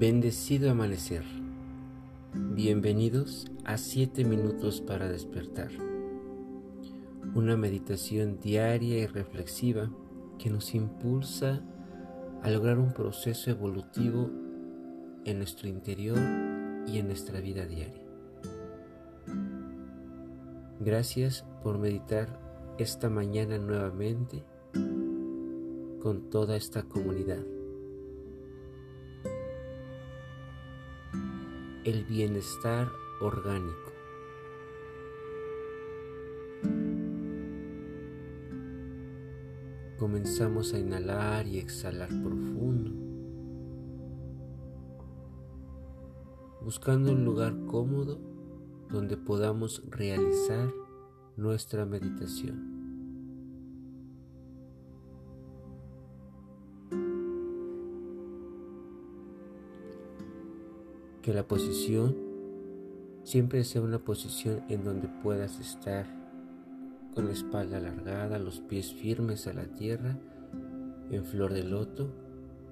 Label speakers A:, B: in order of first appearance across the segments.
A: Bendecido amanecer. Bienvenidos a 7 minutos para despertar. Una meditación diaria y reflexiva que nos impulsa a lograr un proceso evolutivo en nuestro interior y en nuestra vida diaria. Gracias por meditar esta mañana nuevamente con toda esta comunidad. El bienestar orgánico. Comenzamos a inhalar y exhalar profundo, buscando un lugar cómodo donde podamos realizar nuestra meditación. La posición siempre sea una posición en donde puedas estar con la espalda alargada, los pies firmes a la tierra, en flor de loto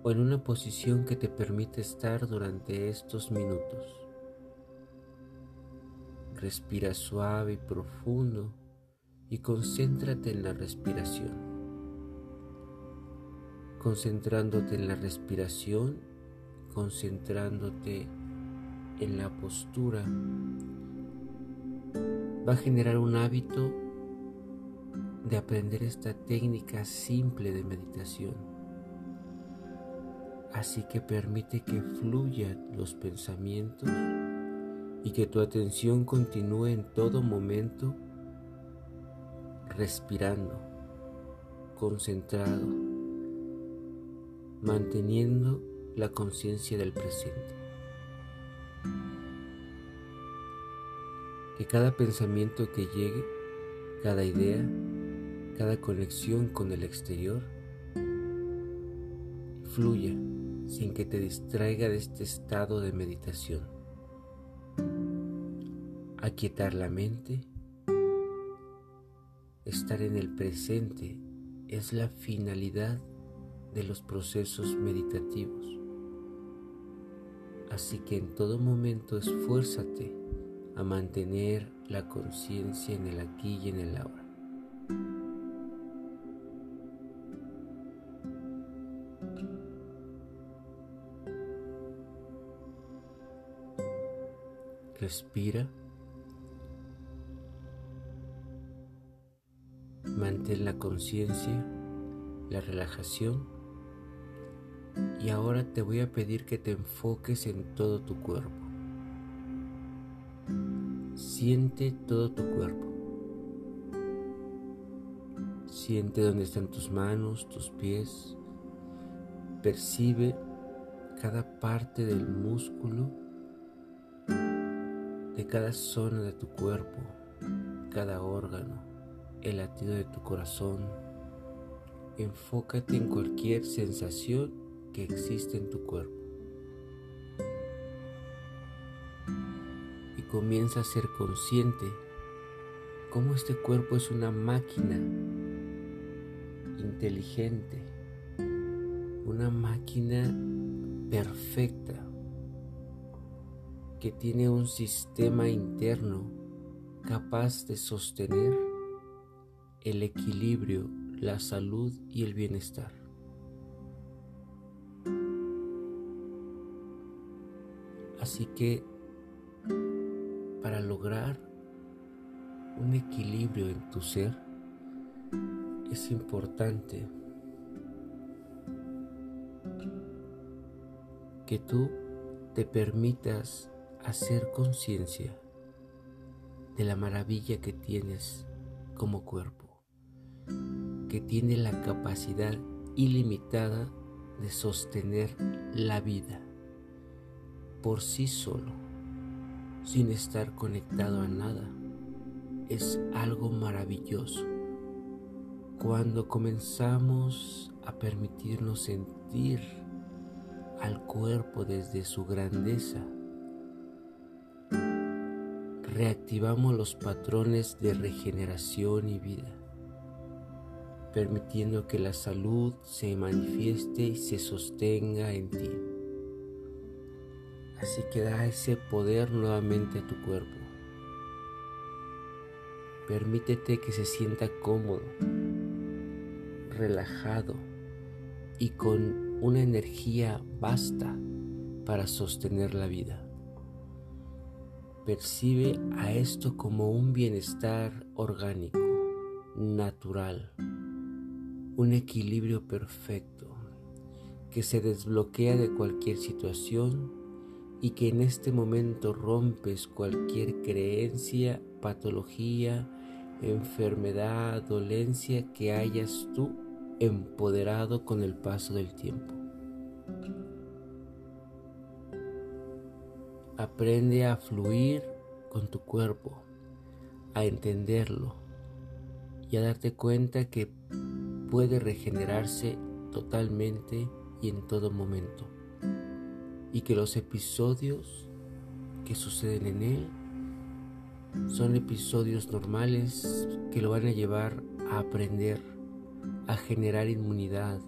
A: o en una posición que te permite estar durante estos minutos. Respira suave y profundo y concéntrate en la respiración. Concentrándote en la respiración, concentrándote en la postura va a generar un hábito de aprender esta técnica simple de meditación. Así que permite que fluyan los pensamientos y que tu atención continúe en todo momento respirando, concentrado, manteniendo la conciencia del presente. Que cada pensamiento que llegue, cada idea, cada conexión con el exterior, fluya sin que te distraiga de este estado de meditación. Aquietar la mente, estar en el presente es la finalidad de los procesos meditativos. Así que en todo momento esfuérzate a mantener la conciencia en el aquí y en el ahora. Respira. Mantén la conciencia, la relajación. Y ahora te voy a pedir que te enfoques en todo tu cuerpo. Siente todo tu cuerpo. Siente dónde están tus manos, tus pies. Percibe cada parte del músculo de cada zona de tu cuerpo, cada órgano, el latido de tu corazón. Enfócate en cualquier sensación que existe en tu cuerpo. Comienza a ser consciente cómo este cuerpo es una máquina inteligente, una máquina perfecta que tiene un sistema interno capaz de sostener el equilibrio, la salud y el bienestar. Así que para lograr un equilibrio en tu ser, es importante que tú te permitas hacer conciencia de la maravilla que tienes como cuerpo, que tiene la capacidad ilimitada de sostener la vida por sí solo sin estar conectado a nada. Es algo maravilloso. Cuando comenzamos a permitirnos sentir al cuerpo desde su grandeza, reactivamos los patrones de regeneración y vida, permitiendo que la salud se manifieste y se sostenga en ti. Así que da ese poder nuevamente a tu cuerpo. Permítete que se sienta cómodo, relajado y con una energía vasta para sostener la vida. Percibe a esto como un bienestar orgánico, natural, un equilibrio perfecto que se desbloquea de cualquier situación y que en este momento rompes cualquier creencia, patología, enfermedad, dolencia que hayas tú empoderado con el paso del tiempo. Aprende a fluir con tu cuerpo, a entenderlo y a darte cuenta que puede regenerarse totalmente y en todo momento y que los episodios que suceden en él son episodios normales que lo van a llevar a aprender, a generar inmunidad,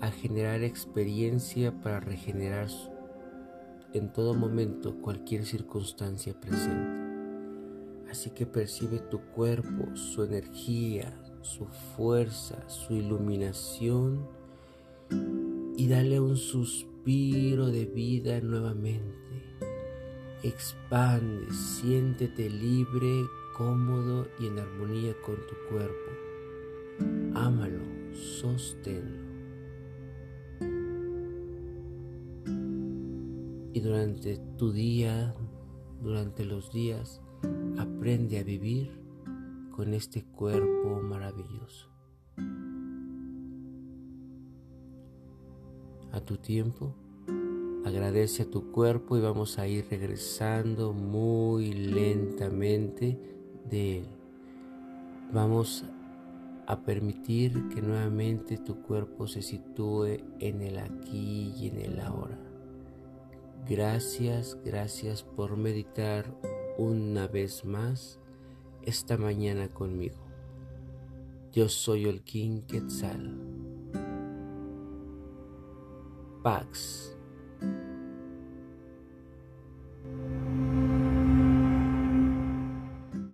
A: a generar experiencia para regenerar en todo momento cualquier circunstancia presente. Así que percibe tu cuerpo, su energía, su fuerza, su iluminación y dale un suspiro de vida nuevamente. Expande, siéntete libre, cómodo y en armonía con tu cuerpo. Ámalo, sosténlo. Y durante tu día, durante los días, aprende a vivir con este cuerpo maravilloso. A tu tiempo. Agradece a tu cuerpo y vamos a ir regresando muy lentamente de él. Vamos a permitir que nuevamente tu cuerpo se sitúe en el aquí y en el ahora. Gracias, gracias por meditar una vez más esta mañana conmigo. Yo soy el King Quetzal. packs.